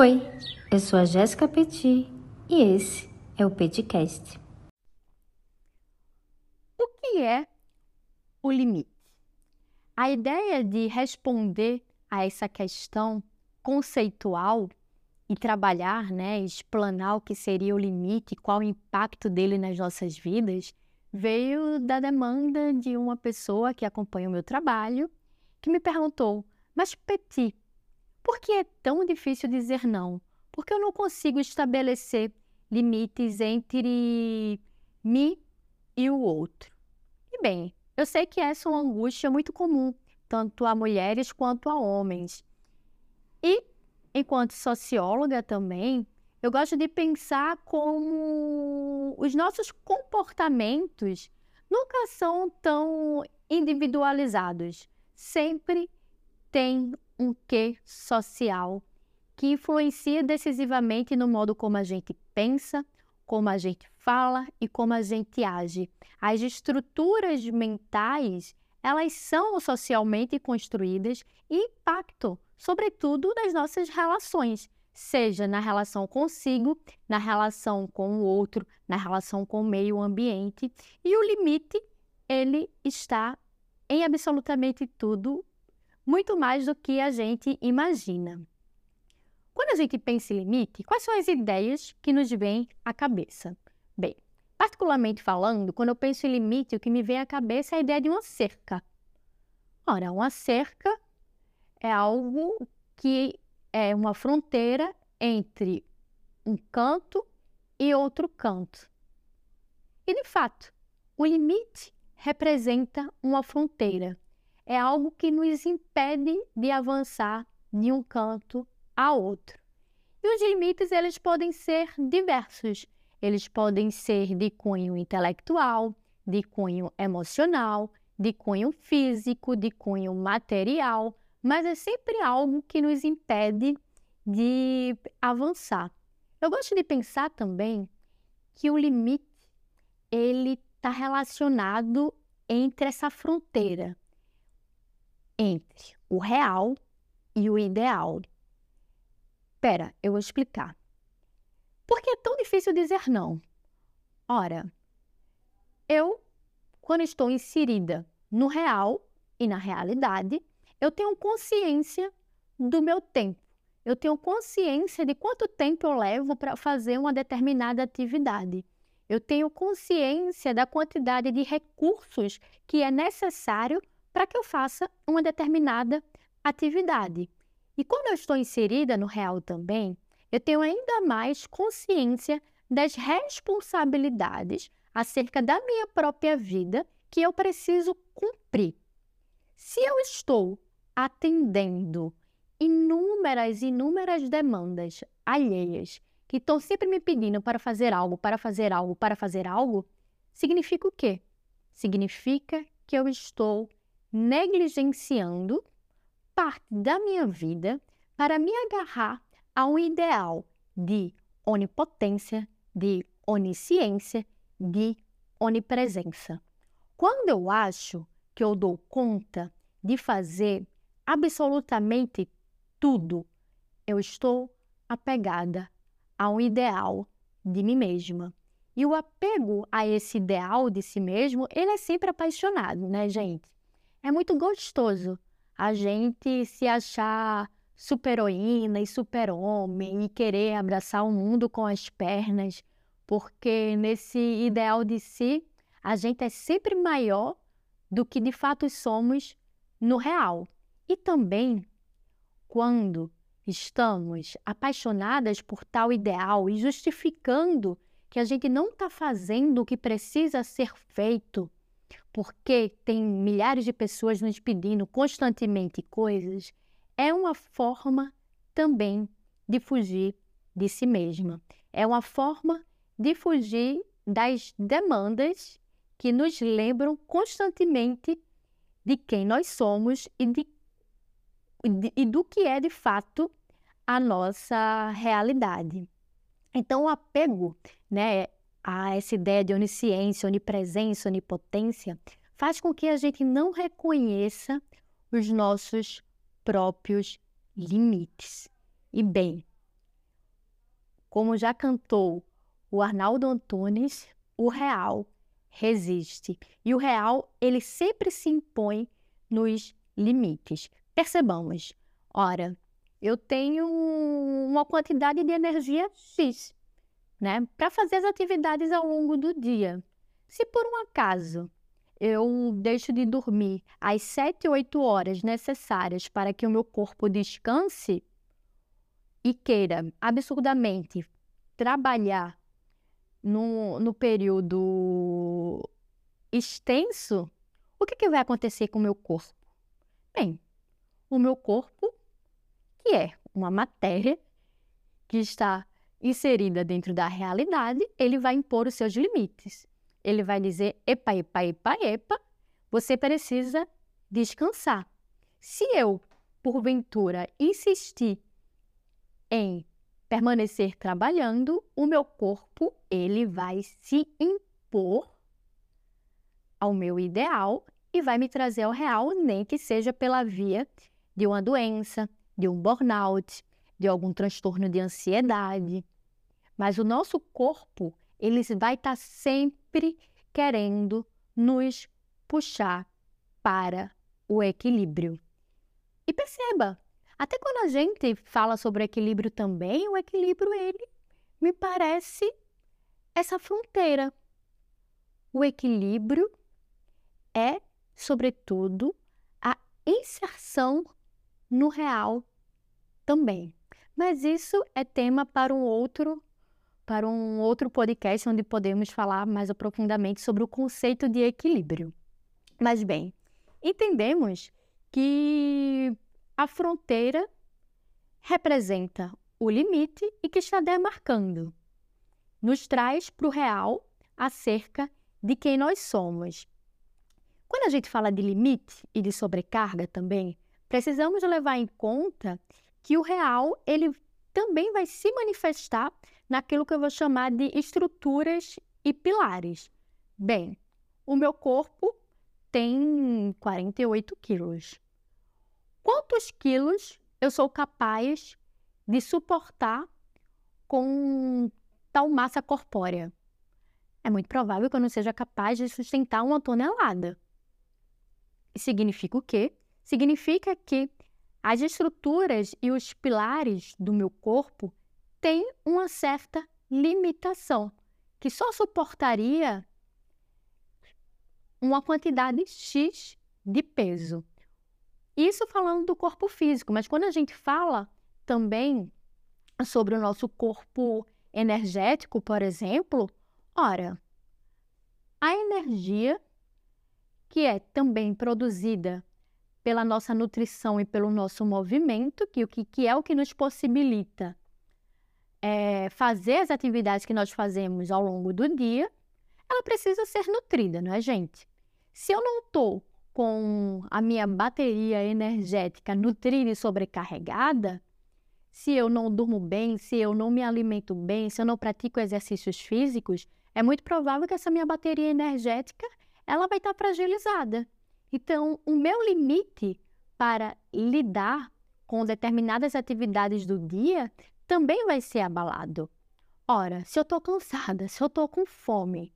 Oi, eu sou a Jéssica Petit e esse é o Petcast. O que é o limite? A ideia de responder a essa questão conceitual e trabalhar, né, explanar o que seria o limite, qual o impacto dele nas nossas vidas, veio da demanda de uma pessoa que acompanha o meu trabalho, que me perguntou: "Mas Petit, por que é tão difícil dizer não? Porque eu não consigo estabelecer limites entre mim e o outro?" E bem, eu sei que essa é uma angústia muito comum, tanto a mulheres quanto a homens. E, enquanto socióloga também, eu gosto de pensar como os nossos comportamentos nunca são tão individualizados. Sempre tem um quê social que influencia decisivamente no modo como a gente pensa, como a gente fala e como a gente age. As estruturas mentais, elas são socialmente construídas e impactam, sobretudo, nas nossas relações seja na relação consigo, na relação com o outro, na relação com o meio ambiente. E o limite, ele está em absolutamente tudo, muito mais do que a gente imagina. Quando a gente pensa em limite, quais são as ideias que nos vêm à cabeça? Bem, particularmente falando, quando eu penso em limite, o que me vem à cabeça é a ideia de uma cerca. Ora, uma cerca é algo que é uma fronteira entre um canto e outro canto. E, de fato, o limite representa uma fronteira. É algo que nos impede de avançar de um canto a outro. E os limites eles podem ser diversos. Eles podem ser de cunho intelectual, de cunho emocional, de cunho físico, de cunho material, mas é sempre algo que nos impede de avançar. Eu gosto de pensar também que o limite ele está relacionado entre essa fronteira entre o real e o ideal. Pera, eu vou explicar. Por que é tão difícil dizer não? Ora, eu, quando estou inserida no real e na realidade, eu tenho consciência do meu tempo. Eu tenho consciência de quanto tempo eu levo para fazer uma determinada atividade. Eu tenho consciência da quantidade de recursos que é necessário para que eu faça uma determinada atividade. E quando eu estou inserida no real também, eu tenho ainda mais consciência das responsabilidades acerca da minha própria vida que eu preciso cumprir. Se eu estou atendendo inúmeras, inúmeras demandas alheias que estão sempre me pedindo para fazer algo, para fazer algo, para fazer algo, significa o quê? Significa que eu estou negligenciando parte da minha vida para me agarrar a um ideal de onipotência, de onisciência, de onipresença. Quando eu acho que eu dou conta de fazer absolutamente tudo, eu estou apegada a um ideal de mim mesma. E o apego a esse ideal de si mesmo, ele é sempre apaixonado, né, gente? É muito gostoso a gente se achar super-heroína e super-homem e querer abraçar o mundo com as pernas, porque nesse ideal de si, a gente é sempre maior do que de fato somos no real. E também quando estamos apaixonadas por tal ideal e justificando que a gente não está fazendo o que precisa ser feito, porque tem milhares de pessoas nos pedindo constantemente coisas, é uma forma também de fugir de si mesma. É uma forma de fugir das demandas que nos lembram constantemente de quem nós somos e, de, e do que é de fato a nossa realidade. Então, o apego né, a essa ideia de onisciência, onipresença, onipotência, faz com que a gente não reconheça os nossos próprios limites. E bem, como já cantou o Arnaldo Antunes, o real resiste. E o real, ele sempre se impõe nos limites. Percebamos, ora, eu tenho uma quantidade de energia X, né, para fazer as atividades ao longo do dia. Se por um acaso eu deixo de dormir as 7, 8 horas necessárias para que o meu corpo descanse e queira absurdamente trabalhar no, no período extenso, o que, que vai acontecer com o meu corpo? Bem, o meu corpo, que é uma matéria que está inserida dentro da realidade, ele vai impor os seus limites. Ele vai dizer: epa, epa, epa, epa, você precisa descansar. Se eu, porventura, insistir em permanecer trabalhando, o meu corpo ele vai se impor ao meu ideal e vai me trazer ao real, nem que seja pela via de uma doença, de um burnout, de algum transtorno de ansiedade. Mas o nosso corpo, ele vai estar tá sempre querendo nos puxar para o equilíbrio. E perceba, até quando a gente fala sobre equilíbrio também, o equilíbrio ele me parece essa fronteira. O equilíbrio é, sobretudo, a inserção no real também. Mas isso é tema para um outro para um outro podcast onde podemos falar mais aprofundadamente sobre o conceito de equilíbrio. Mas bem, entendemos que a fronteira representa o limite e que está demarcando. Nos traz para o real acerca de quem nós somos. Quando a gente fala de limite e de sobrecarga também, precisamos levar em conta que o real ele também vai se manifestar naquilo que eu vou chamar de estruturas e pilares. Bem, o meu corpo tem 48 quilos quantos quilos eu sou capaz de suportar com tal massa corpórea? É muito provável que eu não seja capaz de sustentar uma tonelada. Significa o quê? Significa que as estruturas e os pilares do meu corpo têm uma certa limitação, que só suportaria uma quantidade X de peso. Isso falando do corpo físico, mas quando a gente fala também sobre o nosso corpo energético, por exemplo, ora, a energia que é também produzida pela nossa nutrição e pelo nosso movimento, que, que, que é o que nos possibilita é, fazer as atividades que nós fazemos ao longo do dia, ela precisa ser nutrida, não é, gente? Se eu não estou com a minha bateria energética nutrida e sobrecarregada, se eu não durmo bem, se eu não me alimento bem, se eu não pratico exercícios físicos, é muito provável que essa minha bateria energética ela vai estar fragilizada. Então, o meu limite para lidar com determinadas atividades do dia também vai ser abalado. Ora, se eu estou cansada, se eu estou com fome,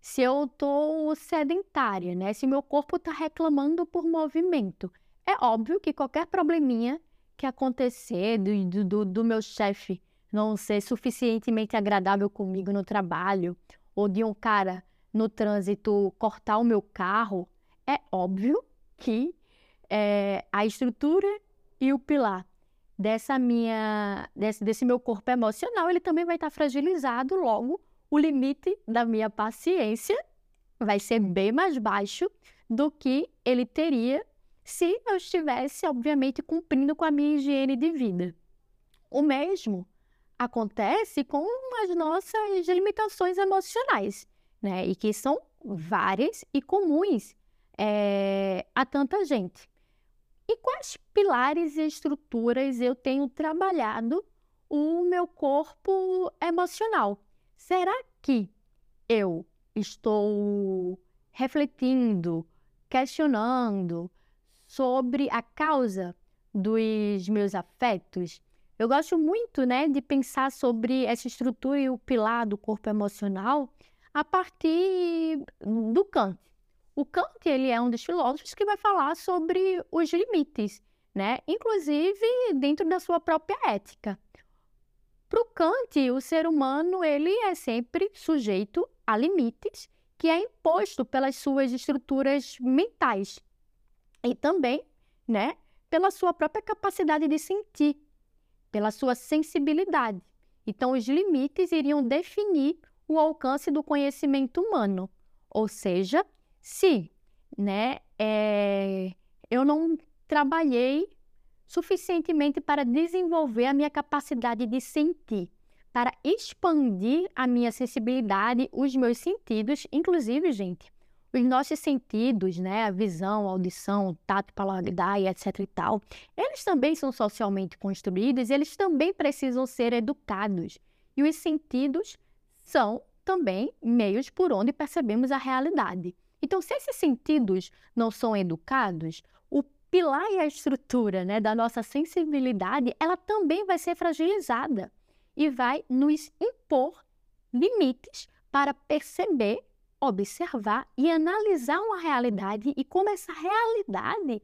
se eu estou sedentária, né? Se meu corpo está reclamando por movimento. É óbvio que qualquer probleminha que acontecer do, do, do meu chefe não ser suficientemente agradável comigo no trabalho, ou de um cara no trânsito cortar o meu carro, é óbvio que é, a estrutura e o pilar dessa minha, desse, desse meu corpo emocional, ele também vai estar fragilizado, logo o limite da minha paciência vai ser bem mais baixo do que ele teria se eu estivesse, obviamente, cumprindo com a minha higiene de vida. O mesmo acontece com as nossas limitações emocionais, né? E que são várias e comuns é, a tanta gente. E quais pilares e estruturas eu tenho trabalhado o meu corpo emocional? Será que eu estou refletindo, questionando sobre a causa dos meus afetos? Eu gosto muito, né, de pensar sobre essa estrutura e o pilar do corpo emocional a partir do Kant. O Kant, ele é um dos filósofos que vai falar sobre os limites, né? Inclusive dentro da sua própria ética. Para o Kant, o ser humano ele é sempre sujeito a limites que é imposto pelas suas estruturas mentais e também, né, pela sua própria capacidade de sentir, pela sua sensibilidade. Então, os limites iriam definir o alcance do conhecimento humano. Ou seja, se né, é, eu não trabalhei suficientemente para desenvolver a minha capacidade de sentir, para expandir a minha sensibilidade, os meus sentidos, inclusive, gente, os nossos sentidos, né, a visão, a audição, tato, paladar etc e tal, eles também são socialmente construídos, eles também precisam ser educados. E os sentidos são também meios por onde percebemos a realidade. Então, se esses sentidos não são educados, o pilar e a estrutura né, da nossa sensibilidade, ela também vai ser fragilizada e vai nos impor limites para perceber observar e analisar uma realidade e como essa realidade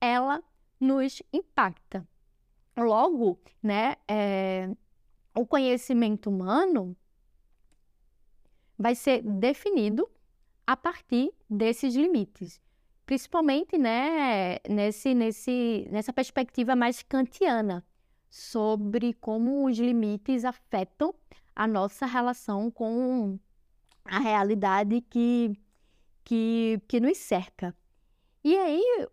ela nos impacta. Logo, né, é, o conhecimento humano vai ser definido a partir desses limites, principalmente né, nesse, nesse, nessa perspectiva mais kantiana sobre como os limites afetam a nossa relação com a realidade que, que, que nos cerca. E aí,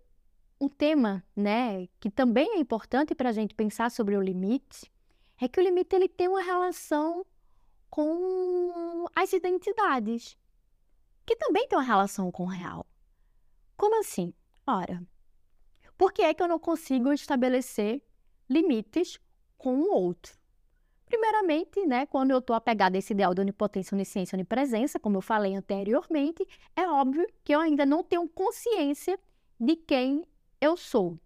um tema né, que também é importante para a gente pensar sobre o limite é que o limite ele tem uma relação com as identidades, que também tem uma relação com o real. Como assim? Ora, por que é que eu não consigo estabelecer limites com o outro? Primeiramente, né, quando eu estou apegada a esse ideal de onipotência, onisciência, onipresença, como eu falei anteriormente, é óbvio que eu ainda não tenho consciência de quem eu sou.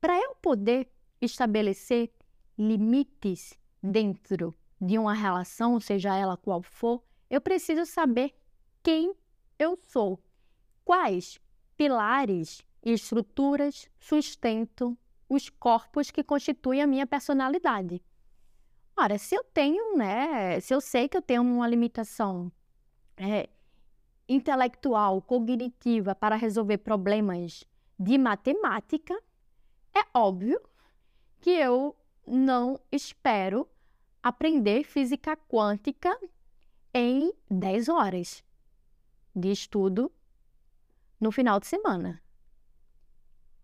Para eu poder estabelecer limites dentro de uma relação, seja ela qual for, eu preciso saber quem eu sou, quais pilares e estruturas sustentam os corpos que constituem a minha personalidade. Ora, se eu tenho, né, se eu sei que eu tenho uma limitação é, intelectual, cognitiva para resolver problemas de matemática, é óbvio que eu não espero aprender física quântica em 10 horas de estudo no final de semana.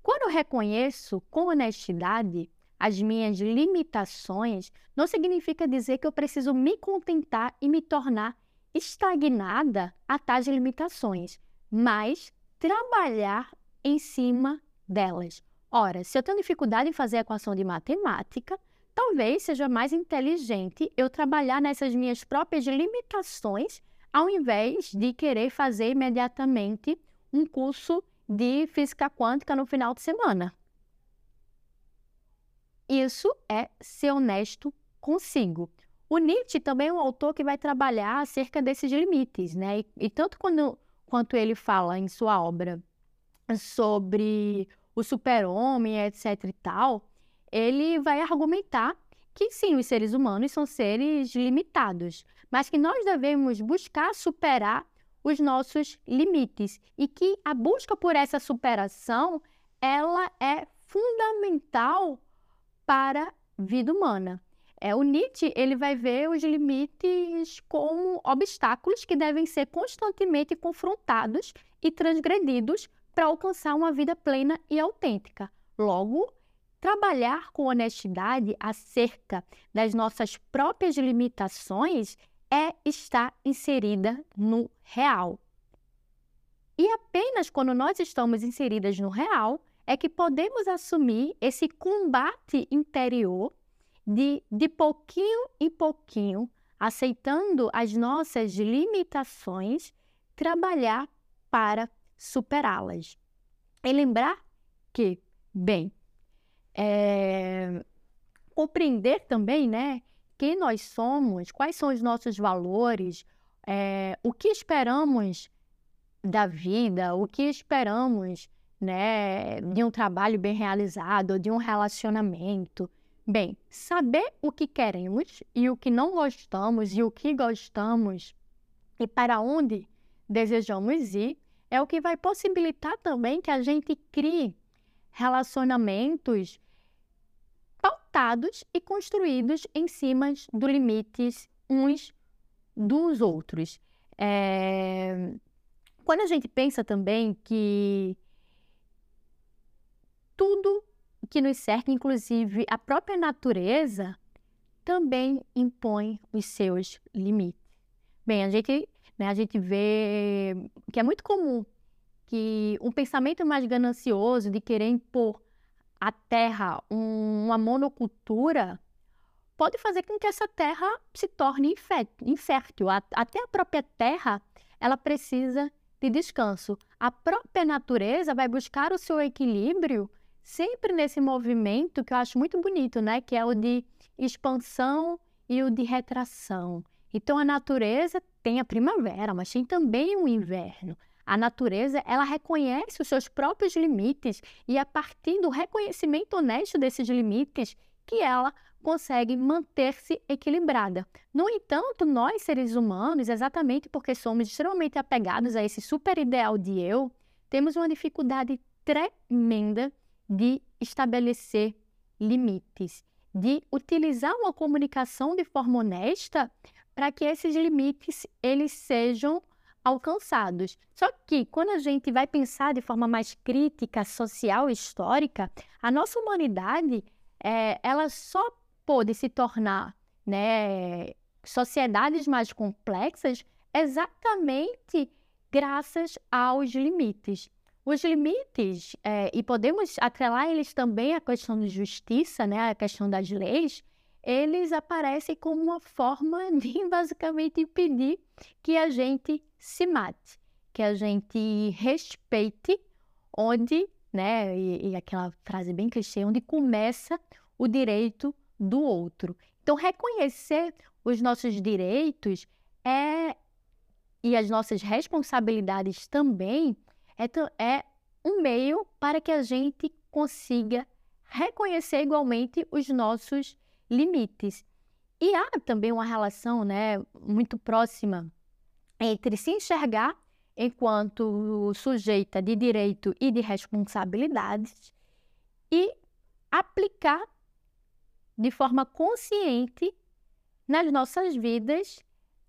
Quando eu reconheço com honestidade as minhas limitações, não significa dizer que eu preciso me contentar e me tornar estagnada a tais limitações, mas trabalhar em cima delas. Ora, se eu tenho dificuldade em fazer a equação de matemática, talvez seja mais inteligente eu trabalhar nessas minhas próprias limitações, ao invés de querer fazer imediatamente um curso de física quântica no final de semana. Isso é ser honesto consigo. O Nietzsche também é um autor que vai trabalhar acerca desses limites, né? E, e tanto quando, quanto ele fala em sua obra sobre o super-homem, etc e tal, ele vai argumentar que sim, os seres humanos são seres limitados, mas que nós devemos buscar superar os nossos limites e que a busca por essa superação, ela é fundamental para a vida humana. É, o Nietzsche ele vai ver os limites como obstáculos que devem ser constantemente confrontados e transgredidos para alcançar uma vida plena e autêntica. Logo, trabalhar com honestidade acerca das nossas próprias limitações é estar inserida no real. E apenas quando nós estamos inseridas no real é que podemos assumir esse combate interior de, de pouquinho em pouquinho, aceitando as nossas limitações, trabalhar para superá-las. E lembrar que, bem, é, compreender também, né, quem nós somos, quais são os nossos valores, é, o que esperamos da vida, o que esperamos, né, de um trabalho bem realizado, de um relacionamento. Bem, saber o que queremos e o que não gostamos e o que gostamos e para onde desejamos ir é o que vai possibilitar também que a gente crie relacionamentos e construídos em cima dos limites uns dos outros. É... Quando a gente pensa também que tudo que nos cerca, inclusive a própria natureza, também impõe os seus limites. Bem, a gente, né, a gente vê que é muito comum que um pensamento mais ganancioso de querer impor à terra um, uma monocultura pode fazer com que essa terra se torne infértil. Até a própria terra, ela precisa de descanso. A própria natureza vai buscar o seu equilíbrio sempre nesse movimento que eu acho muito bonito, né? Que é o de expansão e o de retração. Então a natureza tem a primavera, mas tem também o inverno. A natureza, ela reconhece os seus próprios limites e é a partir do reconhecimento honesto desses limites que ela consegue manter-se equilibrada. No entanto, nós seres humanos, exatamente porque somos extremamente apegados a esse super ideal de eu, temos uma dificuldade tremenda de estabelecer limites, de utilizar uma comunicação de forma honesta para que esses limites eles sejam alcançados. Só que quando a gente vai pensar de forma mais crítica, social, histórica, a nossa humanidade é, ela só pôde se tornar né, sociedades mais complexas exatamente graças aos limites. Os limites, é, e podemos atrelar eles também à questão de justiça, né, a questão das leis, eles aparecem como uma forma de basicamente impedir que a gente se mate, que a gente respeite onde, né, e, e aquela frase bem clichê, onde começa o direito do outro. Então, reconhecer os nossos direitos é e as nossas responsabilidades também é, é um meio para que a gente consiga reconhecer igualmente os nossos limites. E há também uma relação né, muito próxima entre se enxergar enquanto sujeita de direito e de responsabilidades e aplicar de forma consciente nas nossas vidas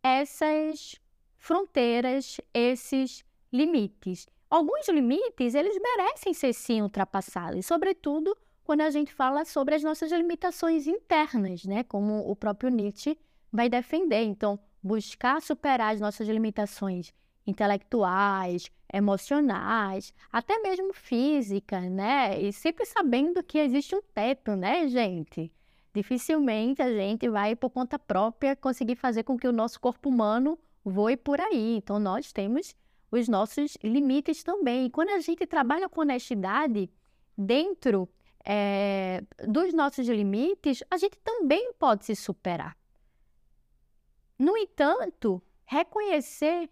essas fronteiras, esses limites. Alguns limites, eles merecem ser sim ultrapassados, sobretudo quando a gente fala sobre as nossas limitações internas, né? Como o próprio Nietzsche vai defender. Então, buscar superar as nossas limitações intelectuais, emocionais, até mesmo física, né? E sempre sabendo que existe um teto, né, gente? Dificilmente a gente vai por conta própria conseguir fazer com que o nosso corpo humano voe por aí. Então nós temos os nossos limites também. E quando a gente trabalha com honestidade dentro é, dos nossos limites, a gente também pode se superar. No entanto, reconhecer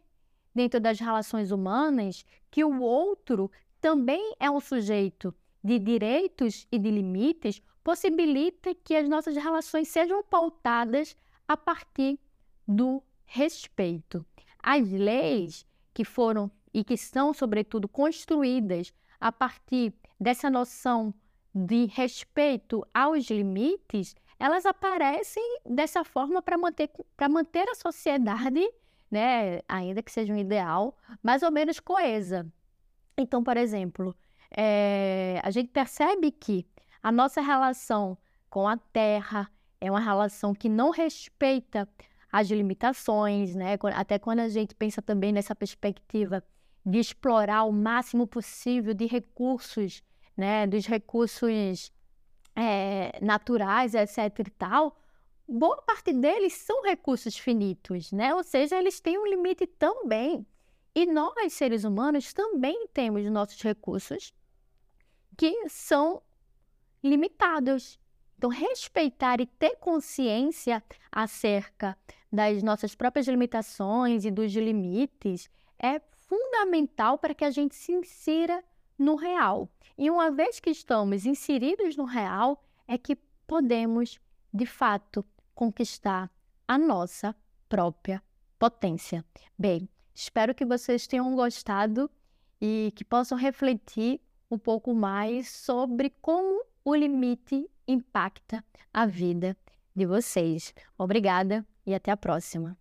dentro das relações humanas que o outro também é um sujeito de direitos e de limites possibilita que as nossas relações sejam pautadas a partir do respeito. As leis que foram e que são, sobretudo, construídas a partir dessa noção de respeito aos limites, elas aparecem dessa forma para manter, manter a sociedade, né, ainda que seja um ideal, mais ou menos coesa. Então, por exemplo, é, a gente percebe que a nossa relação com a terra é uma relação que não respeita as limitações, né? Até quando a gente pensa também nessa perspectiva de explorar o máximo possível de recursos, né? Dos recursos é, naturais, etc. e tal, boa parte deles são recursos finitos, né? Ou seja, eles têm um limite também. E nós, seres humanos, também temos nossos recursos que são limitados. Então, respeitar e ter consciência acerca das nossas próprias limitações e dos limites é fundamental para que a gente se insira no real. E uma vez que estamos inseridos no real, é que podemos, de fato, conquistar a nossa própria potência. Bem, espero que vocês tenham gostado e que possam refletir um pouco mais sobre como o limite impacta a vida de vocês. Obrigada e até a próxima.